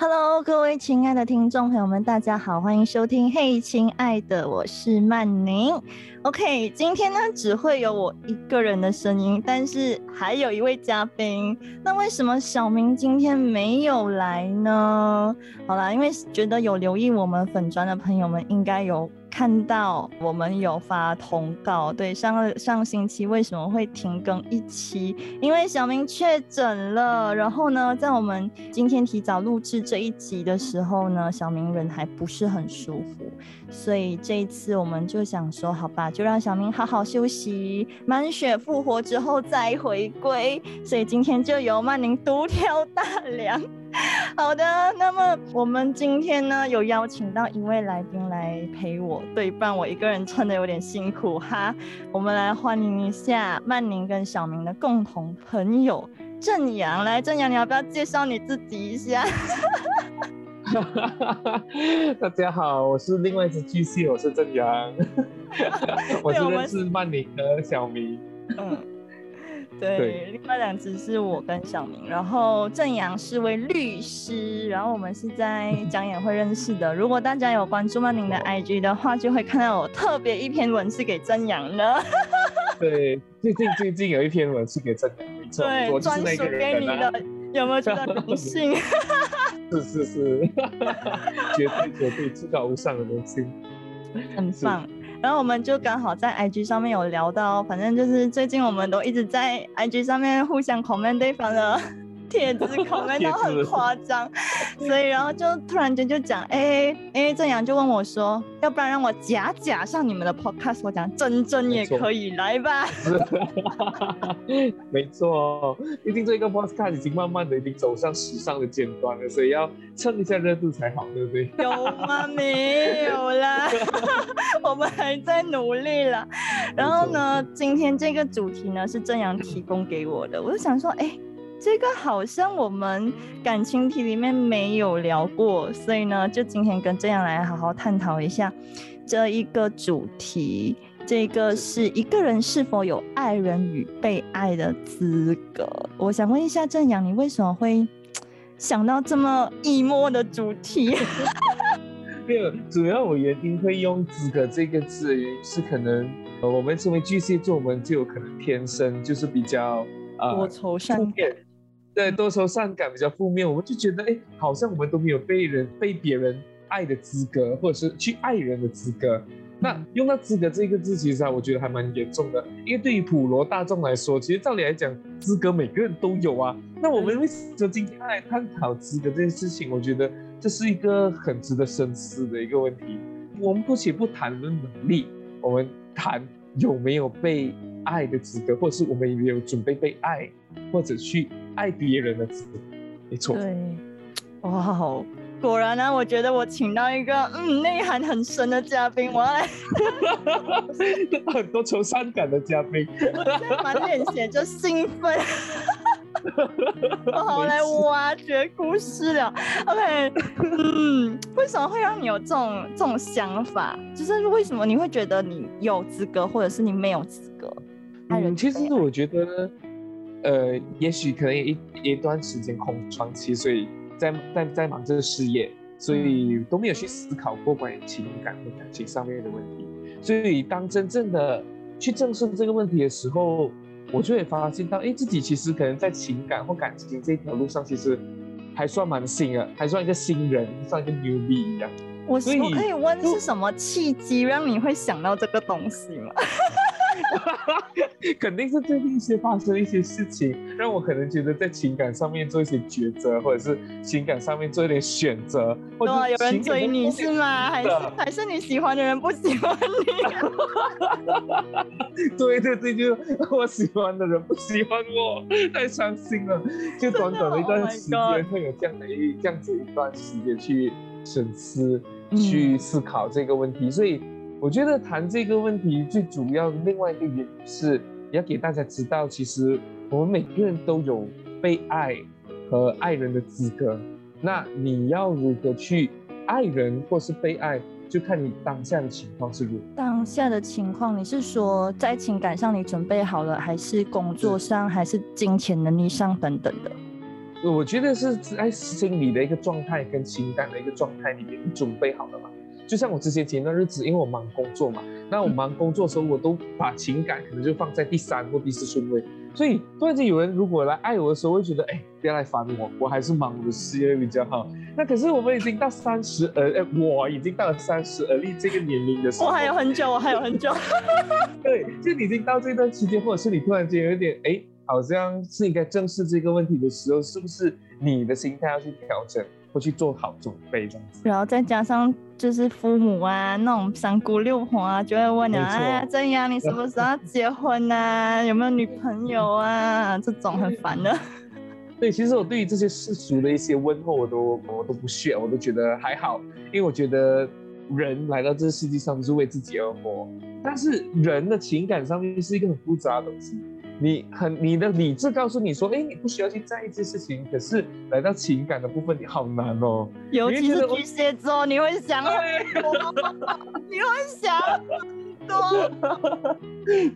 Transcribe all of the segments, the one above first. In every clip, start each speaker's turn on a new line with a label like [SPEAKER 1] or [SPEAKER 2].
[SPEAKER 1] Hello，各位亲爱的听众朋友们，大家好，欢迎收听。嘿，亲爱的，我是曼宁。OK，今天呢只会有我一个人的声音，但是还有一位嘉宾。那为什么小明今天没有来呢？好啦，因为觉得有留意我们粉砖的朋友们应该有。看到我们有发通告，对上上星期为什么会停更一期？因为小明确诊了。然后呢，在我们今天提早录制这一集的时候呢，小明人还不是很舒服，所以这一次我们就想说，好吧，就让小明好好休息，满血复活之后再回归。所以今天就由曼宁独挑大梁。好的，那么我们今天呢有邀请到一位来宾来陪我对半，我一个人撑的有点辛苦哈。我们来欢迎一下曼宁跟小明的共同朋友郑阳，来，郑阳，你要不要介绍你自己一下？
[SPEAKER 2] 大家好，我是另外一只巨蟹，我是郑阳，我是认识曼宁和小明。嗯。
[SPEAKER 1] 对，另外两只是我跟小明，然后正阳是位律师，然后我们是在讲演会认识的。如果大家有关注曼宁的 IG 的话，就会看到我特别一篇文是给正阳的。
[SPEAKER 2] 对，最近最近有一篇文是给正阳，没错，
[SPEAKER 1] 对，专属给你的，有没有觉得荣幸？
[SPEAKER 2] 是是是，绝对绝对至高无上的东西，
[SPEAKER 1] 很棒。然后我们就刚好在 IG 上面有聊到，反正就是最近我们都一直在 IG 上面互相 comment 对方的帖子，comment 都很夸张，所以然后就突然间就讲，哎哎，正阳就问我说，要不然让我假假上你们的 podcast，我讲真真也可以来吧。
[SPEAKER 2] 没错，毕竟这个 podcast 已经慢慢的已经走上时尚的尖端了，所以要蹭一下热度才好，对不对？
[SPEAKER 1] 有吗？没有啦。我们还在努力了，然后呢，今天这个主题呢是正阳提供给我的，我就想说，哎，这个好像我们感情题里面没有聊过，所以呢，就今天跟正阳来好好探讨一下这一个主题。这个是一个人是否有爱人与被爱的资格？我想问一下正阳，你为什么会想到这么易摸的主题？
[SPEAKER 2] 没有，主要我原因会用“资格”这个字，是可能呃，我们身为巨蟹座，我们就有可能天生就是比较
[SPEAKER 1] 呃多愁善感，
[SPEAKER 2] 对，多愁善感比较负面，我们就觉得哎，好像我们都没有被人被别人爱的资格，或者是去爱人的资格。那用到“资格”这个字，其实啊，我觉得还蛮严重的，因为对于普罗大众来说，其实照理来讲，资格每个人都有啊。那我们为什么今天来探讨资格这件事情？我觉得这是一个很值得深思的一个问题。我们姑且不谈论能力，我们谈有没有被爱的资格，或者是我们有没有准备被爱，或者去爱别人的资格。没错。
[SPEAKER 1] 对，哇。果然呢，我觉得我请到一个嗯内涵很深的嘉宾，我要来
[SPEAKER 2] 很多愁善感的嘉宾，
[SPEAKER 1] 满脸写着兴奋，我好来挖掘故事了。OK，嗯，为什么会让你有这种这种想法？就是为什么你会觉得你有资格，或者是你没有资格？
[SPEAKER 2] 嗯，其实我觉得，呃，也许可能一一段时间空窗期，所以。在在在忙这个事业，所以都没有去思考过关于情感和感情上面的问题。所以当真正的去正视这个问题的时候，我就会发现到，哎，自己其实可能在情感或感情这条路上，其实还算蛮新的，还算一个新人，算一个 newbie 一样。
[SPEAKER 1] 我我可以问是什么契机让你会想到这个东西吗？
[SPEAKER 2] 肯定是最近一些发生一些事情，让我可能觉得在情感上面做一些抉择，或者是情感上面做一点选择。
[SPEAKER 1] 哇，有人追你是吗？还是还是你喜欢的人不喜欢
[SPEAKER 2] 你？对对对，就我喜欢的人不喜欢我，太伤心了。就短短的一段时间，会有这样的一这样子一段时间去审思、去思考这个问题，所以。我觉得谈这个问题最主要的另外一个原因是，要给大家知道，其实我们每个人都有被爱和爱人的资格。那你要如何去爱人或是被爱，就看你当下的情况是如何。
[SPEAKER 1] 当下的情况，你是说在情感上你准备好了，还是工作上，还是金钱能力上等等的？
[SPEAKER 2] 我觉得是在心理的一个状态跟情感的一个状态里面你准备好了嘛。就像我之前前段日子，因为我忙工作嘛，那我忙工作的时候，我都把情感可能就放在第三或第四顺位。所以突然间有人如果来爱我的时候，会觉得哎，不要来烦我，我还是忙我的事业比较好。那可是我们已经到三十而哎，我已经到了三十而立这个年龄的时候，
[SPEAKER 1] 我还有很久，我还有很久。
[SPEAKER 2] 对，就你已经到这段期间，或者是你突然间有点哎，好像是应该正视这个问题的时候，是不是你的心态要去调整？会去做好准备这样子，
[SPEAKER 1] 然后再加上就是父母啊，那种三姑六婆啊，就会问你，哎呀，怎样？你什么时候 结婚啊？有没有女朋友啊？这种很烦的。
[SPEAKER 2] 对，其实我对于这些世俗的一些问候，我都我都不屑，我都觉得还好，因为我觉得人来到这个世界上是为自己而活，但是人的情感上面是一个很复杂的东西。你很，你的理智告诉你说，哎，你不需要去在意这事情。可是来到情感的部分，你好难哦。
[SPEAKER 1] 尤其是巨蟹座，你会想很多，你会想很多。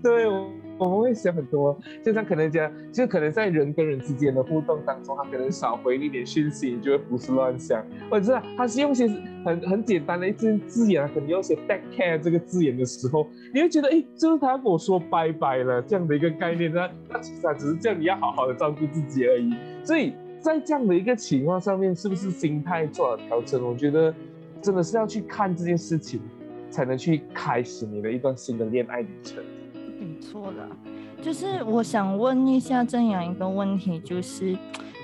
[SPEAKER 2] 对。我们会想很多，就像可能讲，就可能在人跟人之间的互动当中，他可能少回你一点讯息，你就会胡思乱想。或者是他是用些很很简单的一些字眼，可能用些 back care 这个字眼的时候，你会觉得，哎，就是他跟我说拜拜了这样的一个概念呢？那其实他只是叫你要好好的照顾自己而已。所以在这样的一个情况上面，是不是心态做了调整？我觉得真的是要去看这件事情，才能去开始你的一段新的恋爱旅程。
[SPEAKER 1] 没错了，就是我想问一下正阳一个问题，就是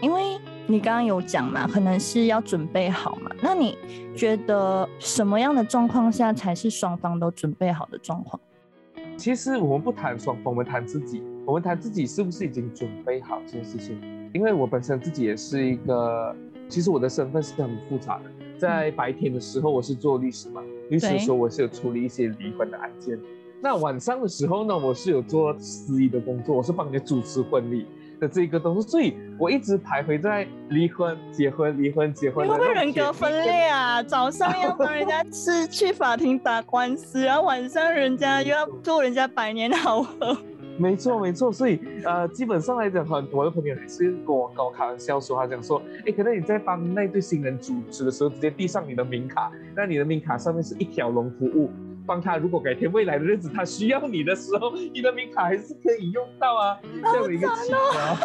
[SPEAKER 1] 因为你刚刚有讲嘛，可能是要准备好嘛，那你觉得什么样的状况下才是双方都准备好的状况？
[SPEAKER 2] 其实我们不谈双方，我们谈自己，我们谈自己是不是已经准备好这件事情？因为我本身自己也是一个，其实我的身份是很复杂的，在白天的时候我是做律师嘛，律师的时候我是有处理一些离婚的案件。那晚上的时候呢，我是有做司仪的工作，我是帮你主持婚礼的这个东西，所以我一直徘徊在离婚、结婚、离婚、结婚。
[SPEAKER 1] 你会不会人格分裂啊？早上要帮人家是去法庭打官司，然后晚上人家又要做人家百年好合。
[SPEAKER 2] 没错，没错。所以呃，基本上来讲，很多的朋友还是跟我跟我开玩笑说，他讲说，哎，可能你在帮那对新人主持的时候，直接递上你的名卡，那你的名卡上面是一条龙服务。帮他，如果改天未来的日子他需要你的时候，你的名卡还是可以用到啊，这样的一个情况。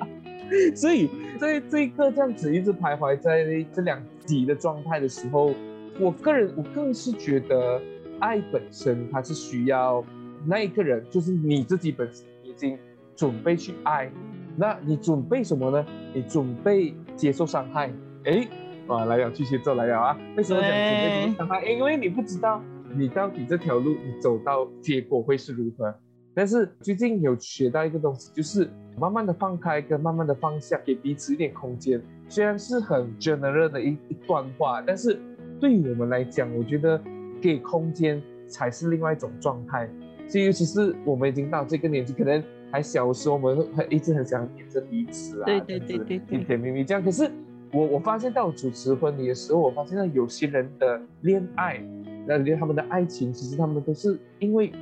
[SPEAKER 2] 所以在这一个这样子一直徘徊在这两极的状态的时候，我个人我更是觉得爱本身它是需要那一个人，就是你自己本身已经准备去爱，那你准备什么呢？你准备接受伤害？哎。啊，来了，巨蟹座来了啊！为什么讲准备接受伤害？因为你不知道你到底这条路你走到结果会是如何。但是最近有学到一个东西，就是慢慢的放开跟慢慢的放下，给彼此一点空间。虽然是很 general 的一一段话，但是对于我们来讲，我觉得给空间才是另外一种状态。所以尤其是我们已经到这个年纪，可能还小的时候，我们会一直很想黏着彼此啊，
[SPEAKER 1] 对对对对，
[SPEAKER 2] 甜甜蜜蜜这样。可是我我发现到主持婚礼的时候，我发现到有些人的恋爱，那连他们的爱情，其实他们都是因为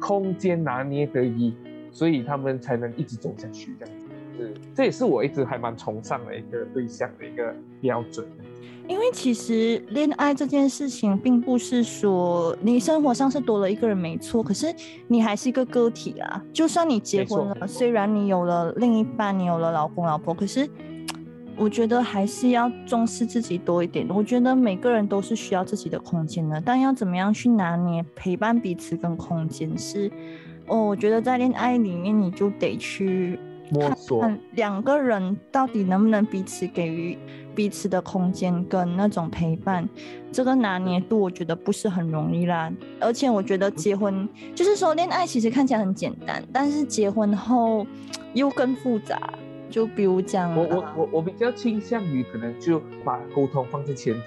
[SPEAKER 2] 空间拿捏得宜，所以他们才能一直走下去这样子。是，这也是我一直还蛮崇尚的一个对象的一个标准。
[SPEAKER 1] 因为其实恋爱这件事情，并不是说你生活上是多了一个人没错，可是你还是一个个体啊。就算你结婚了，虽然你有了另一半，你有了老公老婆，可是。我觉得还是要重视自己多一点。我觉得每个人都是需要自己的空间的，但要怎么样去拿捏陪伴彼此跟空间是，哦，我觉得在恋爱里面你就得去
[SPEAKER 2] 摸索
[SPEAKER 1] 两个人到底能不能彼此给予彼此的空间跟那种陪伴，这个拿捏度我觉得不是很容易啦。而且我觉得结婚就是说恋爱其实看起来很简单，但是结婚后又更复杂。就比如讲，
[SPEAKER 2] 我我我我比较倾向于可能就把沟通放在前提，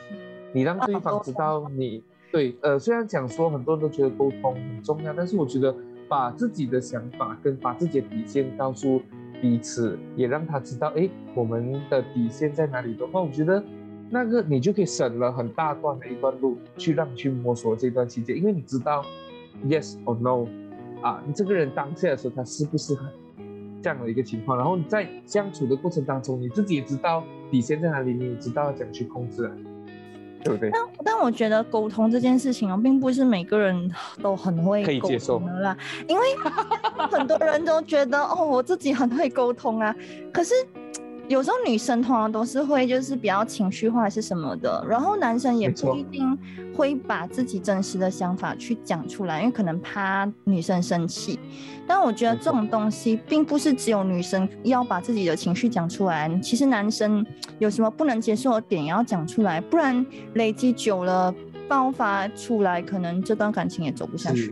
[SPEAKER 2] 你让对方知道你对呃，虽然讲说很多人都觉得沟通很重要，但是我觉得把自己的想法跟把自己的底线告诉彼此，也让他知道，哎，我们的底线在哪里的话，我觉得那个你就可以省了很大段的一段路去让你去摸索这段期间，因为你知道 yes or no 啊，你这个人当下的时候他适不适合这样的一个情况，然后你在相处的过程当中，你自己也知道底线在哪里，你也知道怎样去控制了。对不对？
[SPEAKER 1] 但但我觉得沟通这件事情啊，并不是每个人都很会
[SPEAKER 2] 可以接受
[SPEAKER 1] 的啦，因为很多人都觉得哦，我自己很会沟通啊，可是。有时候女生通常都是会就是比较情绪化是什么的，然后男生也不一定会把自己真实的想法去讲出来，因为可能怕女生生气。但我觉得这种东西并不是只有女生要把自己的情绪讲出来，其实男生有什么不能接受的点也要讲出来，不然累积久了爆发出来，可能这段感情也走不下去。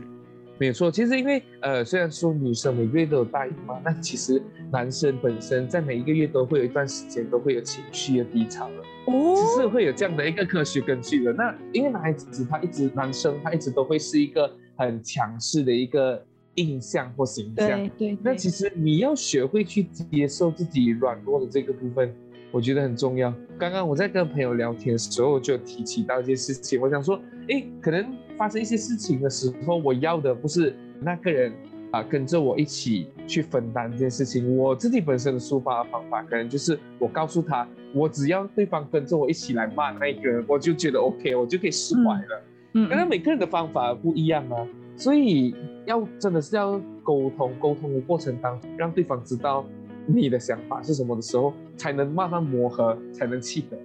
[SPEAKER 2] 没有错，其实因为呃，虽然说女生每个月都有大姨妈，那其实男生本身在每一个月都会有一段时间都会有情绪的低潮的，哦，只是会有这样的一个科学根据的。那因为男孩子他一直男生他一直都会是一个很强势的一个印象或形象，
[SPEAKER 1] 对对。
[SPEAKER 2] 那其实你要学会去接受自己软弱的这个部分，我觉得很重要。刚刚我在跟朋友聊天的时候就提起到一件事情，我想说，哎，可能。发生一些事情的时候，我要的不是那个人啊跟着我一起去分担这件事情。我自己本身的抒发方法，可能就是我告诉他，我只要对方跟着我一起来骂那个人，我就觉得 OK，我就可以释怀了。嗯，可能每个人的方法不一样啊，所以要真的是要沟通，沟通的过程当中，让对方知道你的想法是什么的时候，才能慢慢磨合，才能契合。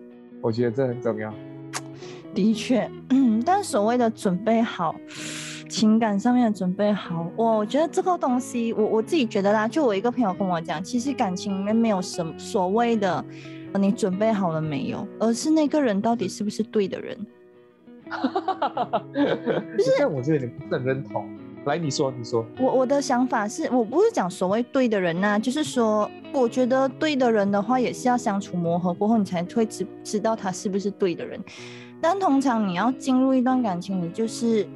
[SPEAKER 2] 我觉得这很重要。
[SPEAKER 1] 的确，嗯，但所谓的准备好，情感上面的准备好，我觉得这个东西，我我自己觉得啦，就我一个朋友跟我讲，其实感情里面没有什么所谓的你准备好了没有，而是那个人到底是不是对的人。
[SPEAKER 2] 就是，我这点不是很认同。来，你说，你说。
[SPEAKER 1] 我我的想法是，我不是讲所谓对的人呐，就是说，我觉得对的人的话，也是要相处磨合过后，你才会知知道他是不是对的人。但通常你要进入一段感情，你就是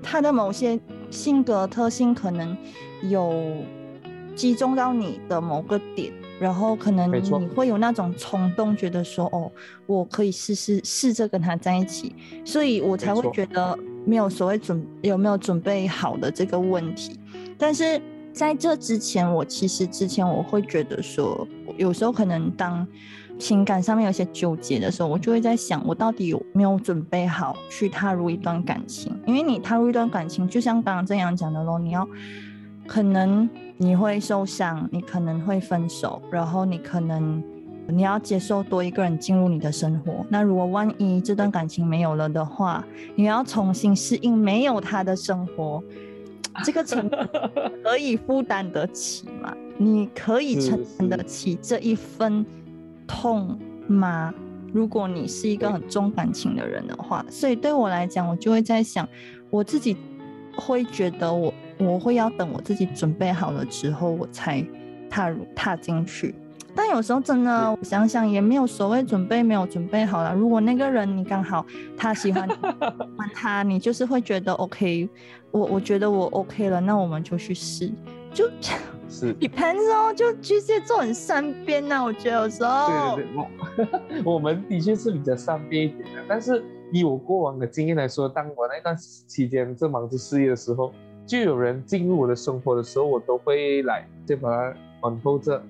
[SPEAKER 1] 他的某些性格特性可能有集中到你的某个点，然后可能你会有那种冲动，觉得说哦，我可以试试试着跟他在一起，所以我才会觉得没有所谓准有没有准备好的这个问题。但是在这之前，我其实之前我会觉得说，有时候可能当。情感上面有些纠结的时候，我就会在想，我到底有没有准备好去踏入一段感情？因为你踏入一段感情，就像刚刚这样讲的咯，你要可能你会受伤，你可能会分手，然后你可能你要接受多一个人进入你的生活。那如果万一这段感情没有了的话，你要重新适应没有他的生活，这个成本 可以负担得起吗？你可以承担得起这一分？痛吗？如果你是一个很重感情的人的话，所以对我来讲，我就会在想，我自己会觉得我我会要等我自己准备好了之后，我才踏入踏进去。但有时候真的，我想想也没有所谓准备没有准备好了。如果那个人你刚好他喜欢他，你就是会觉得 OK，我我觉得我 OK 了，那我们就去试，就。
[SPEAKER 2] 是
[SPEAKER 1] ，depends 哦，就巨蟹座很善变呐，我觉得有时
[SPEAKER 2] 候。对对对，我 我们的确是比较善变一点的，但是以我过往的经验来说，当我那段期间正忙着事业的时候，就有人进入我的生活的时候，我都会来就把它往后这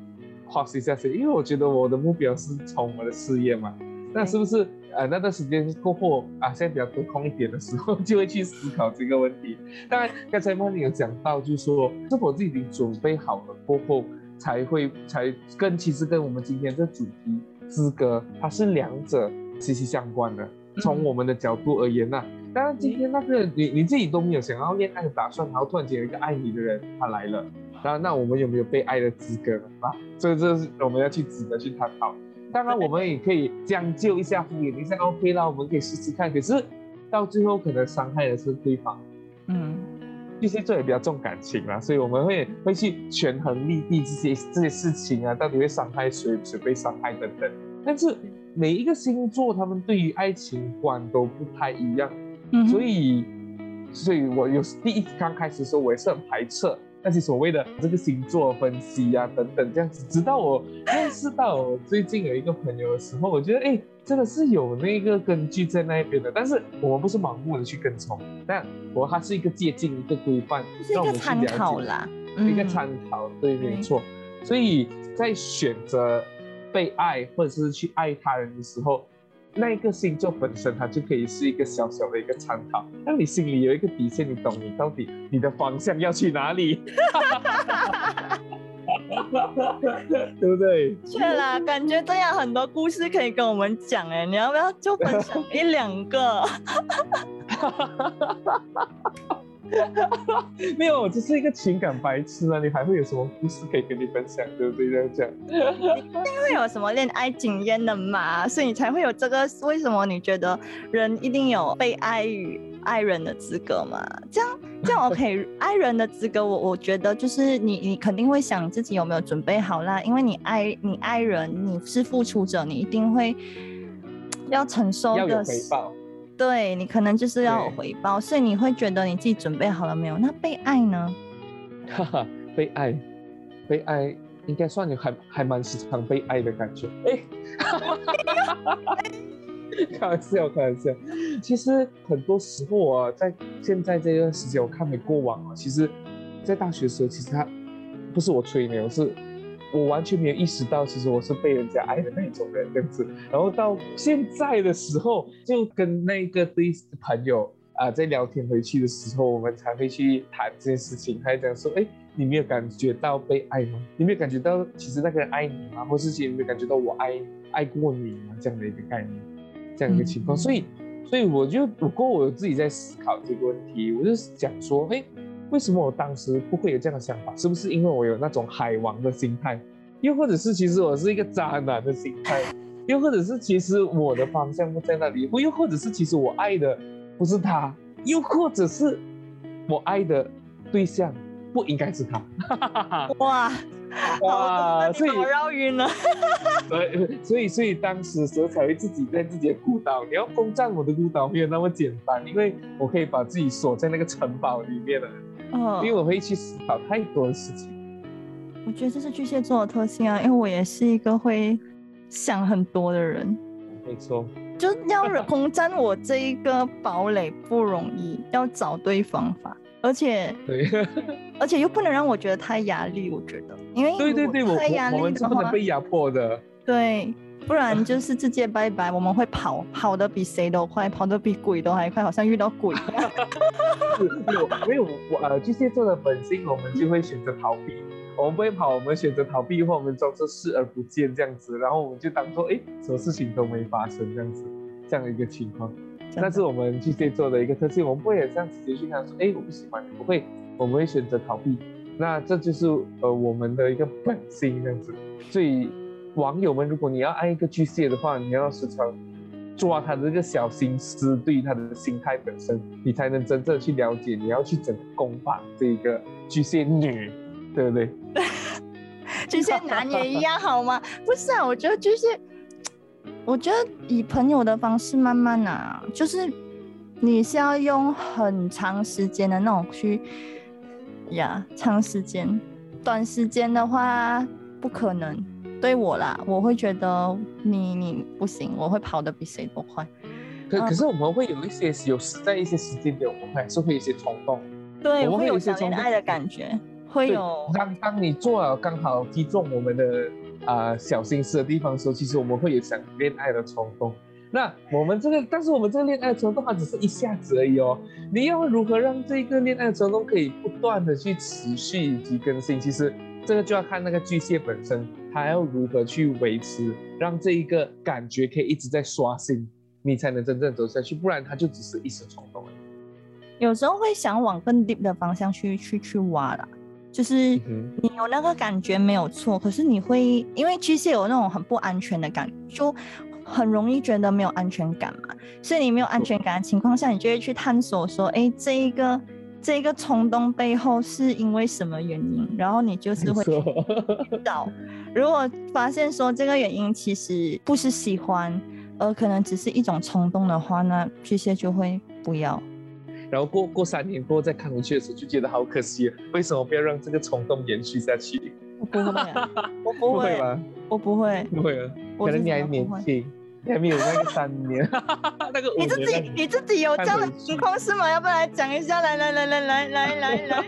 [SPEAKER 2] 花一下去，因为我觉得我的目标是从我的事业嘛，那是不是？呃，那段时间过后啊，现在比较得空一点的时候，就会去思考这个问题。当然，刚才曼妮有讲到，就是说是否自己已经准备好了过后，才会才跟其实跟我们今天这主题资格，它是两者息息相关的。从我们的角度而言呐，当然今天那个你你自己都没有想要恋爱的打算，然后突然间有一个爱你的人他来了，那那我们有没有被爱的资格呢？啊，所以这是我们要去值得去探讨。当然，我们也可以将就一下，敷衍一下，OK 啦，我们可以试试看。可是到最后，可能伤害的是对方。嗯，巨蟹座也比较重感情啦，所以我们会会去权衡利弊这些这些事情啊，到底会伤害谁，谁被伤害等等。但是每一个星座，他们对于爱情观都不太一样，所以所以我有第一刚开始的时候，我也是很排斥那些所谓的这个星座分析啊等等这样子。直到我认识到我最近有一个朋友的时候，我觉得哎，真的是有那个根据在那边的。但是我们不是盲目的去跟从，但我它是一个借鉴一个规范，
[SPEAKER 1] 是一个参考啦，
[SPEAKER 2] 一个参考，对，没错。所以在选择被爱或者是去爱他人的时候。那一个星座本身，它就可以是一个小小的一个参考，让你心里有一个底线，你懂你到底你的方向要去哪里，对不对？
[SPEAKER 1] 对啦，感觉这样很多故事可以跟我们讲哎，你要不要就分享一两个？
[SPEAKER 2] 没有，我只是一个情感白痴啊！你还会有什么故事可以跟你分享？对不对？这样讲，
[SPEAKER 1] 一定会有什么恋爱经验的嘛？所以你才会有这个。为什么你觉得人一定有被爱与爱人的资格嘛？这样 这样 OK，爱人的资格，我我觉得就是你你肯定会想你自己有没有准备好啦，因为你爱你爱人，你是付出者，你一定会要承受的
[SPEAKER 2] 回报。
[SPEAKER 1] 对你可能就是要有回报，所以你会觉得你自己准备好了没有？那被爱呢？
[SPEAKER 2] 哈哈，被爱，被爱应该算你还还蛮时常被爱的感觉。哎，开玩笑，开玩笑。其实很多时候啊，在现在这段时间，我看回过往啊，其实，在大学时候，其实他不是我吹牛，是。我完全没有意识到，其实我是被人家爱的那种人这样子。然后到现在的时候，就跟那个对朋友啊在聊天回去的时候，我们才会去谈这件事情。他讲说：“哎，你没有感觉到被爱吗？你没有感觉到其实那个人爱你吗？或是其实没有感觉到我爱爱过你吗？这样的一个概念，这样一个情况。所以，所以我就不过我自己在思考这个问题，我就讲说：哎。为什么我当时不会有这样的想法？是不是因为我有那种海王的心态？又或者是其实我是一个渣男的心态？又或者是其实我的方向不在那里？又或者是其实我爱的不是他？又或者是我爱的对象不应该是他？
[SPEAKER 1] 哇哇！所以我绕晕了。
[SPEAKER 2] 对，所以所以当时时候才会自己在自己的孤岛。你要攻占我的孤岛没有那么简单，因为我可以把自己锁在那个城堡里面了。因为我会去思考太多的事情。
[SPEAKER 1] 我觉得这是巨蟹座的特性啊，因为我也是一个会想很多的人。
[SPEAKER 2] 没错，
[SPEAKER 1] 就要攻占我这一个堡垒不容易，要找对方法，而且
[SPEAKER 2] 对，
[SPEAKER 1] 而且又不能让我觉得太压力。我觉得，因为
[SPEAKER 2] 对对对，我我们是不能被压迫的。
[SPEAKER 1] 对。不然就是直接拜拜，我们会跑，跑得比谁都快，跑得比鬼都还快，好像遇到鬼。
[SPEAKER 2] 有没有我呃巨蟹座的本性，我们就会选择逃避。我们不会跑，我们选择逃避或，我们装作视而不见这样子，然后我们就当做哎，什么事情都没发生这样子，这样的一个情况。那是我们巨蟹座的一个特性，我们不会这样直接去跟他说，哎，我不喜欢你，不会，我们会选择逃避。那这就是呃我们的一个本性这样子，所以。网友们，如果你要爱一个巨蟹的话，你要时常抓他的这个小心思，对于他的心态本身，你才能真正去了解。你要去怎么攻防这一个巨蟹女，对不对？
[SPEAKER 1] 巨蟹 男也一样好吗？不是啊，我觉得巨蟹，我觉得以朋友的方式慢慢啊，就是你是要用很长时间的那种去呀，长时间，短时间的话不可能。对我啦，我会觉得你你不行，我会跑得比谁都快。
[SPEAKER 2] 可可是我们会有一些有时在一些时间点，我们还是会有一些冲动。
[SPEAKER 1] 对，我们
[SPEAKER 2] 会
[SPEAKER 1] 有一些恋爱的感觉，会有。
[SPEAKER 2] 当当你做了刚好击中我们的啊小心思的地方的时候，其实我们会有想恋爱的冲动。那我们这个，但是我们这个恋爱冲动它只是一下子而已哦。你要如何让这个恋爱冲动可以不断的去持续以及更新？其实。这个就要看那个巨蟹本身，他要如何去维持，让这一个感觉可以一直在刷新，你才能真正走下去，不然他就只是一时冲动了。
[SPEAKER 1] 有时候会想往更 deep 的方向去去去挖啦，就是你有那个感觉没有错，可是你会因为巨蟹有那种很不安全的感，就很容易觉得没有安全感嘛，所以你没有安全感的情况下，你就会去探索说，哎，这一个。这个冲动背后是因为什么原因？然后你就是会找，如果发现说这个原因其实不是喜欢，而可能只是一种冲动的话，那巨蟹就会不要。
[SPEAKER 2] 然后过过三年过后再看回去的时候，就觉得好可惜，为什么不要让这个冲动延续下去？
[SPEAKER 1] 我不会，我不
[SPEAKER 2] 不会
[SPEAKER 1] 会，
[SPEAKER 2] 吗？
[SPEAKER 1] 我不会。
[SPEAKER 2] 不会啊，可能你还年轻，你还没有那个三年，那个五
[SPEAKER 1] 你自己你自己有这样的情况是吗？要不要来讲一下？来来来来来来来来，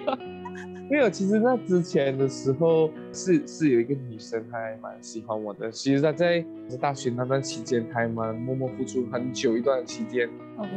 [SPEAKER 2] 没有其实那之前的时候是是有一个女生，她还蛮喜欢我的。其实她在大学那段期间，她还蛮默默付出很久一段期间。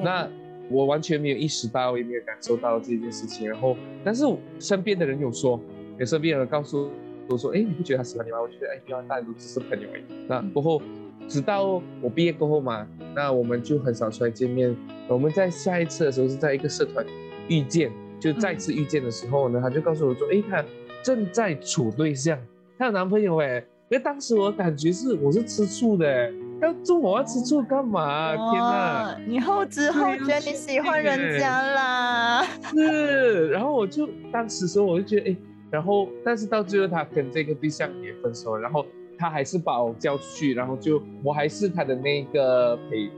[SPEAKER 2] 那我完全没有意识到，也没有感受到这件事情。然后，但是身边的人有说，有身边的人告诉我说，哎，你不觉得她喜欢你吗？我觉得，哎，不要，大家都只是朋友而已。那过后，直到我毕业过后嘛，那我们就很少出来见面。我们在下一次的时候是在一个社团遇见，就再次遇见的时候呢，他就告诉我说，哎，他正在处对象，她有男朋友哎。因为当时我感觉是我是吃醋的，要做我要吃醋干嘛？天哪！
[SPEAKER 1] 哦，你后知后觉，你喜欢人家啦。
[SPEAKER 2] 是，然后我就当时时候我就觉得，哎，然后但是到最后他跟这个对象也分手了，然后他还是把我叫出去，然后就我还是他的那个陪，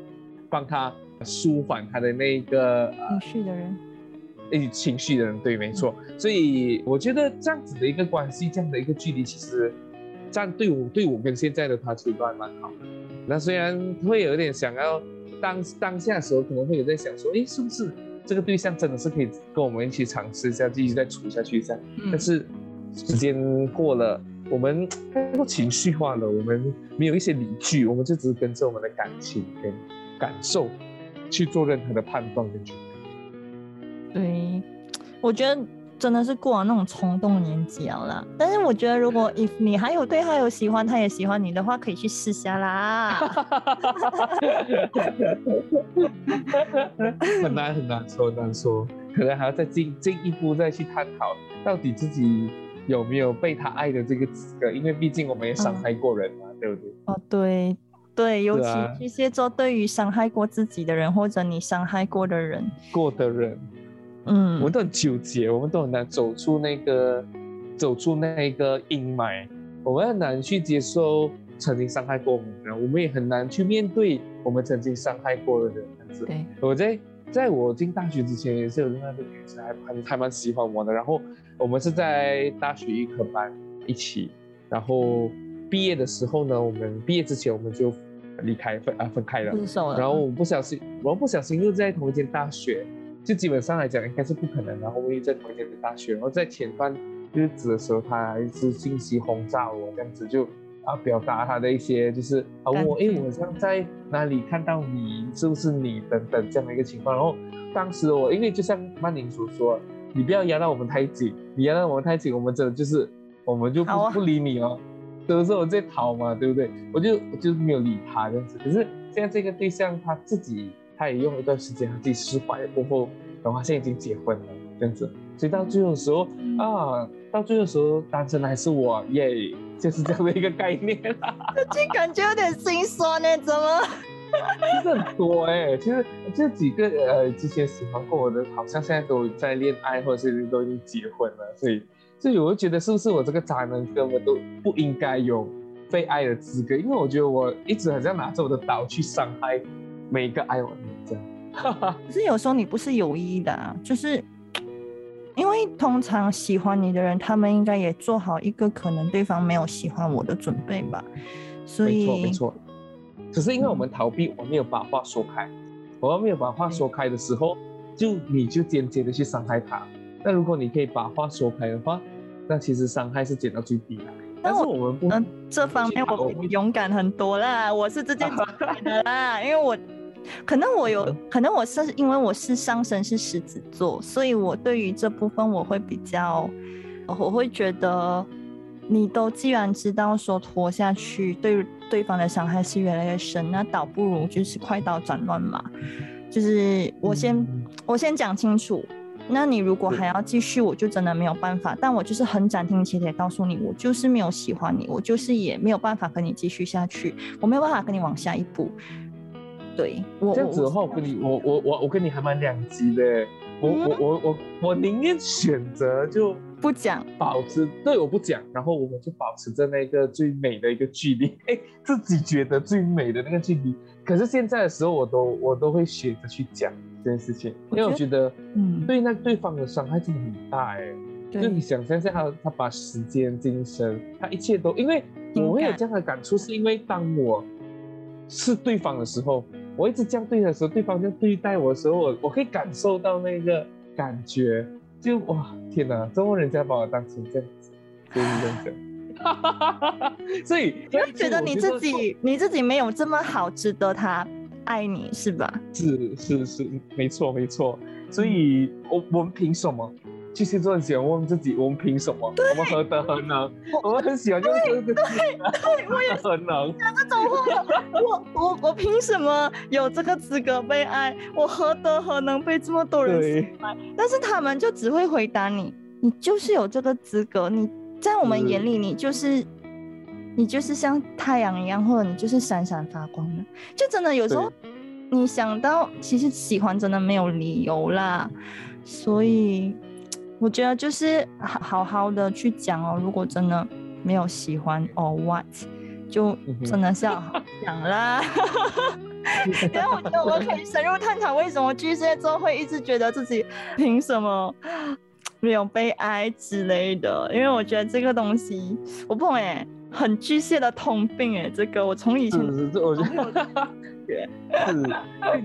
[SPEAKER 2] 帮他舒缓他的那个呃
[SPEAKER 1] 情绪的人，
[SPEAKER 2] 诶情绪的人，对，没错。所以我觉得这样子的一个关系，这样的一个距离，其实这样对我对我跟现在的他其实都还蛮好的。那虽然会有点想要当当下的时候，可能会有在想说，诶，是不是这个对象真的是可以跟我们一起尝试一下，继续再处下去一下？
[SPEAKER 1] 嗯
[SPEAKER 2] 但是时间过了，我们 太过情绪化了，我们没有一些理据，我们就只是跟着我们的感情跟感受去做任何的判断跟决定。
[SPEAKER 1] 对，我觉得真的是过了那种冲动年纪了啦。但是我觉得，如果 if 你还有对他有喜欢，他也喜欢你的话，可以去试下啦。
[SPEAKER 2] 很难很难说，很难说，可能还要再进进一步再去探讨，到底自己有没有被他爱的这个资格，因为毕竟我们也伤害过人嘛，对不对？
[SPEAKER 1] 哦，对对，尤其巨蟹座对于伤害过自己的人，或者你伤害过的人，
[SPEAKER 2] 过的人，嗯。我
[SPEAKER 1] 嗯
[SPEAKER 2] 们，都很纠结，我们都很难走出那个走出那个阴霾，我们很难去接受曾经伤害过我们的人，我们也很难去面对我们曾经伤害过的人。
[SPEAKER 1] 对，
[SPEAKER 2] 我在在我进大学之前，也是有另外一个女生还还还蛮喜欢我的，然后我们是在大学预科班一起，然后毕业的时候呢，我们毕业之前我们就离开分啊分开了，
[SPEAKER 1] 分手了。
[SPEAKER 2] 然后我不小心，我不小心又在同一间大学，就基本上来讲应该是不可能，然后我又在同一间大学，然后在前段日子的时候，他还是信息轰炸我，这样子就啊表达他的一些就是啊问我，
[SPEAKER 1] 感觉
[SPEAKER 2] 诶，我好像在哪里看到你，是不是你等等这样的一个情况，然后当时我因为就像曼宁所说，你不要压到我们太紧，你压到我们太紧，我们真的就是我们就不、
[SPEAKER 1] 啊
[SPEAKER 2] 不理你哦。有的时候我在逃嘛，对不对？我就我就没有理他这样子。可是现在这个对象他自己，他也用了一段时间，他自己释怀了过后，然后他现在已经结婚了这样子。所以到最后的时候啊，到最后的时候单身的还是我耶，就是这样的一个概念。
[SPEAKER 1] 最近感觉有点心酸呢，怎么？
[SPEAKER 2] 其实很多哎、其实这几个呃之前喜欢过我的，好像现在都在恋爱，或者是都已经结婚了，所以所以我就觉得是不是我这个渣男根本都不应该有被爱的资格，因为我觉得我一直好像拿着我的刀去伤害每一个爱我的人这样。
[SPEAKER 1] 可是有时候你不是有意的、啊，就是因为通常喜欢你的人，他们应该也做好一个可能对方没有喜欢我的准备吧。所
[SPEAKER 2] 没错
[SPEAKER 1] 以
[SPEAKER 2] 没错，只是因为我们逃避，我没有把话说开，我们没有把话说开的时候，就你就间接的去伤害他。那如果你可以把话说开的话，那其实伤害是减到最低的。但是
[SPEAKER 1] 我
[SPEAKER 2] 我们不，
[SPEAKER 1] 嗯、这方面我
[SPEAKER 2] 我
[SPEAKER 1] 勇敢很多啦，我是直接讲的啦，因为我可能我有，可能我是因为我是上升是狮子座，所以我对于这部分我会比较，我会觉得你都既然知道说拖下去对对方的伤害是越来越深，那倒不如就是快刀斩乱麻，就是我先、
[SPEAKER 2] 嗯
[SPEAKER 1] 我先讲清楚。那你如果还要继续，我就真的没有办法。但我就是很斩钉截铁告诉你，我就是没有喜欢你，我就是也没有办法跟你继续下去，我没有办法跟你往下一步。对我
[SPEAKER 2] 这样子的话，我跟你，我我我我跟你还蛮两极的。我
[SPEAKER 1] 嗯
[SPEAKER 2] 我我我我宁愿选择就
[SPEAKER 1] 不讲，
[SPEAKER 2] 保持对我不讲，然后我们就保持着那个最美的一个距离，哎，自己觉得最美的那个距离。可是现在的时候，我都我都会学着去讲这件事情，因为我觉得，嗯，对那对方的伤害真的很大，哎，就你想象一下，他他把时间、精神，他一切都，因为我会有这样的感触，是因为当我是对方的时候，我一直这样对的时候，对方这样对待我的时候，我我可以感受到那个感觉。就哇天哪！中国人家把我当成这样子，就是这样讲。所以
[SPEAKER 1] 你会觉得你自己你自己没有这么好，值得他爱你是吧？
[SPEAKER 2] 是是是，没错没错。所以我我们凭什么？巨蟹座很喜欢问自己：我们凭什么？我们何德何能？我们很喜欢用这个对。
[SPEAKER 1] 对，我也
[SPEAKER 2] 何能
[SPEAKER 1] 讲这种话。我我我凭什么有这个资格被爱？我何德何能被这么多人喜欢？但是他们就只会回答你：你就是有这个资格。你在我们眼里，你就是你就是像太阳一样，或者你就是闪闪发光的。就真的有时候，你想到其实喜欢真的没有理由啦，所以。我觉得就是好好好的去讲哦，如果真的没有喜欢哦，what，就真的是要好讲啦。然后我觉得我可以深入探讨为什么巨蟹座会一直觉得自己凭什么没有被爱之类的。因为我觉得这个东西我不懂哎，很巨蟹的通病哎，这个我从以前
[SPEAKER 2] 是是，我觉得。是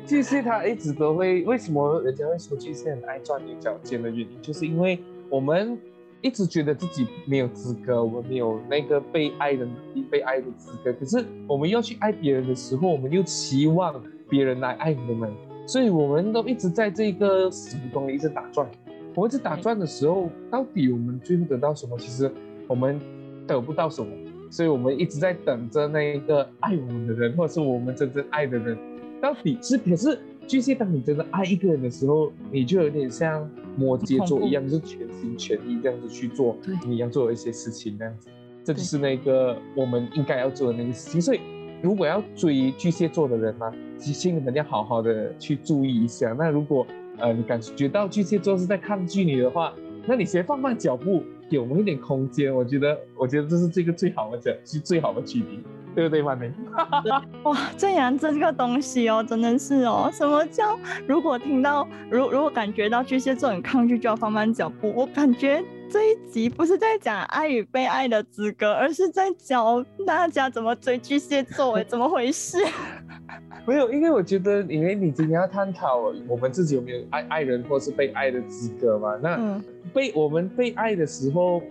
[SPEAKER 2] 巨蟹，他一直都会为什么人家会说巨蟹很爱钻牛角尖的原因，就是因为我们一直觉得自己没有资格，我们没有那个被爱的能力、被爱的资格。可是我们要去爱别人的时候，我们又期望别人来爱我们，所以我们都一直在这个死胡同里一直打转。我们一直打转的时候，到底我们最后得到什么？其实我们得不到什么。所以我们一直在等着那一个爱我们的人，或者是我们真正爱的人，到底是可是巨蟹，当你真的爱一个人的时候，你就有点像摩羯座一样，就是全心全意这样子去做你要做的一些事情，那样子，这就是那个我们应该要做的那个事情。所以，如果要追巨蟹座的人呢，其实你们要好好的去注意一下。那如果呃你感觉到巨蟹座是在抗拒你的话，那你先放慢脚步。给我们一点空间，我觉得，我觉得这是这个最好的，是最好的距离，对不对，曼宁？
[SPEAKER 1] 哇，正阳这个东西哦，真的是哦，什么叫如果听到，如如果感觉到巨蟹座很抗拒，就要放慢脚步。我感觉这一集不是在讲爱与被爱的资格，而是在教大家怎么追巨蟹座，哎，怎么回事？
[SPEAKER 2] 没有，因为我觉得，因为你今天要探讨我们自己有没有爱爱人或是被爱的资格嘛？那被我们被爱的时候，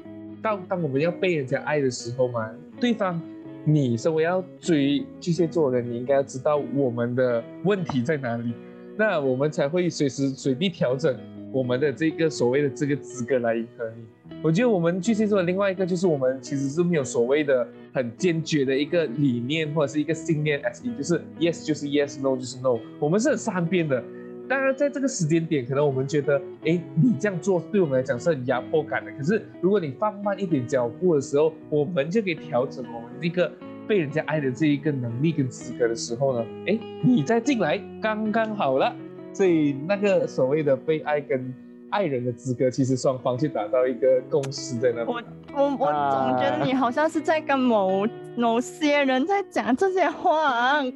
[SPEAKER 2] 当当我们要被人家爱的时候嘛，对方，你身为要追巨蟹座的，你应该要知道我们的问题在哪里，那我们才会随时随地调整。我们的这个所谓的这个资格来迎合你，我觉得我们巨蟹座的另外一个就是我们其实是没有所谓的很坚决的一个理念或者是一个信念，S E 就是 Yes 就是 Yes，No 就是 No，我们是很善变的。当然在这个时间点，可能我们觉得，哎，你这样做对我们来讲是很压迫感的。可是如果你放慢一点脚步的时候，我们就可以调整我们一个被人家爱的这一个能力跟资格的时候呢，哎，你再进来刚刚好了。所以那个所谓的被爱跟爱人的资格，其实双方去达到一个共识在那。
[SPEAKER 1] 我我我总觉得你好像是在跟某某些人在讲这些话，很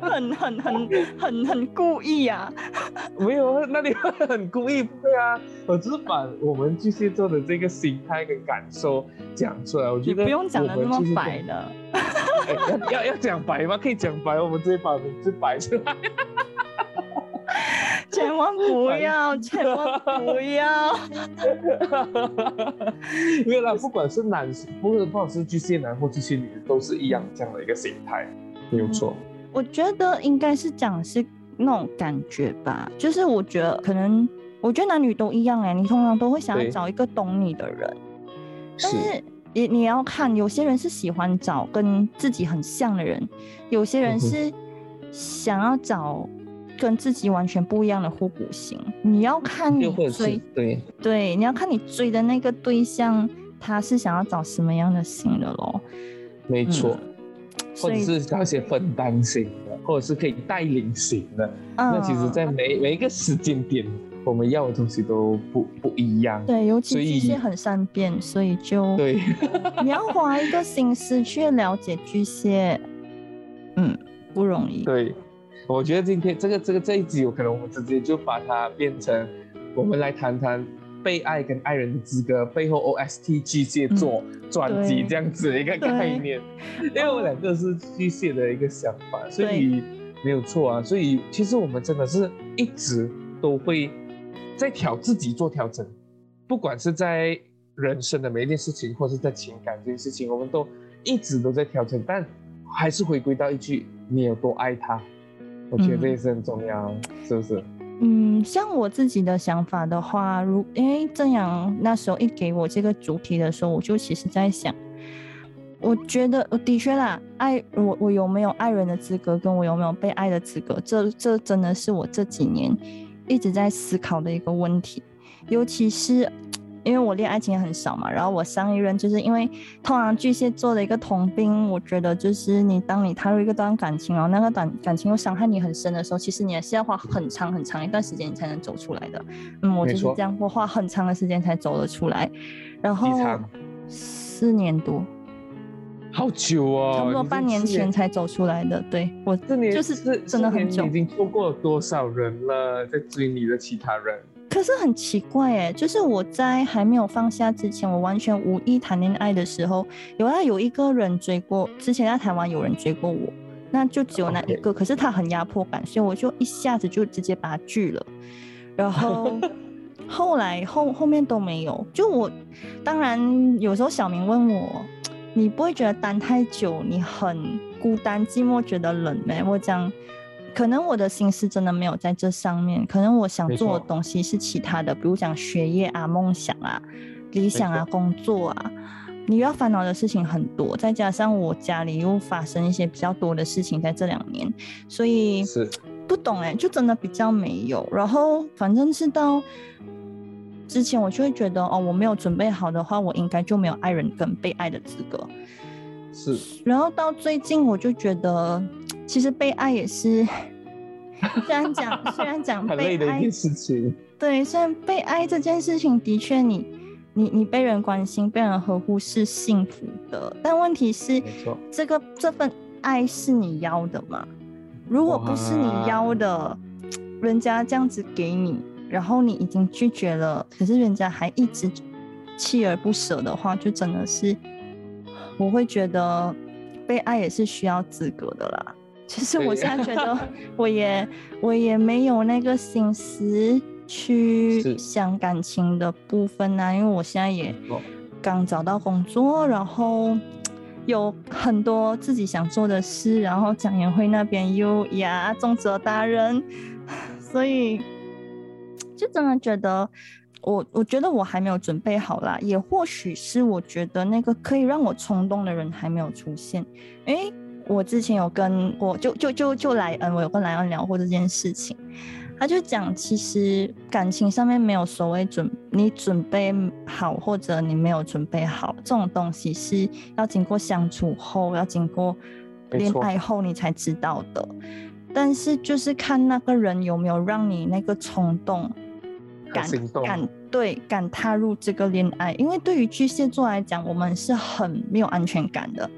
[SPEAKER 1] 很很很很很故意啊。
[SPEAKER 2] 没有，那你很故意不对啊？我只是把我们巨蟹座的这个心态跟感受讲出来。我觉得
[SPEAKER 1] 不用讲的那么白的。
[SPEAKER 2] 要要要讲白吗？可以讲白，我们直接把名字摆出来。
[SPEAKER 1] 千万不要，千万不要！
[SPEAKER 2] 没有啦，不管是男，不是不管是巨蟹男或巨蟹女，都是一样这样的一个心态，没有错。
[SPEAKER 1] 我觉得应该是讲是那种感觉吧，就是我觉得可能，我觉得男女都一样哎，你通常都会想要找一个懂你的人，但是你你要看，有些人是喜欢找跟自己很像的人，有些人是想要找。跟自己完全不一样的互补型，你要看你追
[SPEAKER 2] 对
[SPEAKER 1] 对，你要看你追的那个对象，他是想要找什么样的型的咯。
[SPEAKER 2] 没错，或者是找一些分担型的，或者是可以带领型的。那其实，在每每一个时间点，我们要的东西都不不一样。
[SPEAKER 1] 对，尤其巨蟹很善变，所以就
[SPEAKER 2] 对，
[SPEAKER 1] 你要花一个心思去了解巨蟹，嗯，不容易。
[SPEAKER 2] 对，我觉得今天这个这个这一集，有可能我们直接就把它变成，我们来谈谈被爱跟爱人的资格背后 OST 巨蟹座专辑
[SPEAKER 1] 对
[SPEAKER 2] 这样子的一个概念，因为我两个是巨蟹的一个想法，所以没有错啊。所以其实我们真的是一直都会在调自己做调整，不管是在人生的每一件事情，或是在情感这件事情，我们都一直都在调整，但还是回归到一句：你有多爱他。我觉得这也是很重要，是不是？
[SPEAKER 1] 嗯，像我自己的想法的话，如因为正阳那时候一给我这个主题的时候，我就其实在想，我觉得我的确啦，爱我我有没有爱人的资格，跟我有没有被爱的资格，这这真的是我这几年一直在思考的一个问题，尤其是。因为我恋爱经验很少嘛，然后我上一任就是因为通常巨蟹座的一个同病，我觉得就是你当你踏入一个段感情，然后那个短感情又伤害你很深的时候，其实你也是要花很长很长一段时间你才能走出来的。嗯，我就是这样，我花很长的时间才走了出来，然后四年多，
[SPEAKER 2] 好久哦，
[SPEAKER 1] 差不多半年前才走出来的。对我
[SPEAKER 2] 这年
[SPEAKER 1] 就是
[SPEAKER 2] 四
[SPEAKER 1] 真的很久
[SPEAKER 2] 已经错过了多少人了，在追你的其他人。
[SPEAKER 1] 可是很奇怪哎，就是我在还没有放下之前，我完全无意谈恋爱的时候，有啊有一个人追过，之前在台湾有人追过我，那就只有那一个可是他很压迫感，所以我就一下子就直接把他拒了，然后 后来后后面都没有。就我当然有时候小明问我，你不会觉得单太久你很孤单寂寞，觉得冷没？我讲。可能我的心思真的没有在这上面，可能我想做的东西是其他的，比如讲学业啊、梦想啊、理想啊、工作啊，你要烦恼的事情很多，再加上我家里又发生一些比较多的事情在这两年，所以
[SPEAKER 2] 是
[SPEAKER 1] 不懂哎、就真的比较没有。然后反正是到之前我就会觉得哦，我没有准备好的话，我应该就没有爱人跟被爱的资格。
[SPEAKER 2] 是，
[SPEAKER 1] 然后到最近，我就觉得，其实被爱也是，虽然讲虽然讲被爱。对，虽然被爱这件事情的确你，你你被人关心、被人呵护是幸福的，但问题是这个这份爱是你要的吗？如果不是你要的，人家这样子给你，然后你已经拒绝了，可是人家还一直锲而不舍的话，就真的是我会觉得被爱也是需要资格的啦。其实我
[SPEAKER 2] 对。
[SPEAKER 1] 现在觉得 我也我也没有那个心思去想感情的部分啊，因为我现在也刚找到工作，然后有很多自己想做的事，然后讲演会那边又呀重责大人，所以就真的觉得我我觉得我还没有准备好啦，也或许是我觉得那个可以让我冲动的人还没有出现。诶，我之前有跟我就就就就莱恩，我有跟莱恩聊过这件事情。他就讲，其实感情上面没有所谓准你准备好或者你没有准备好这种东西，是要经过相处后，要经过恋爱后你才知道的。但是就是看那个人有没有让你那个冲动敢
[SPEAKER 2] 行动
[SPEAKER 1] 敢对敢踏入这个恋爱，因为对于巨蟹座来讲，我们是很没有安全感的。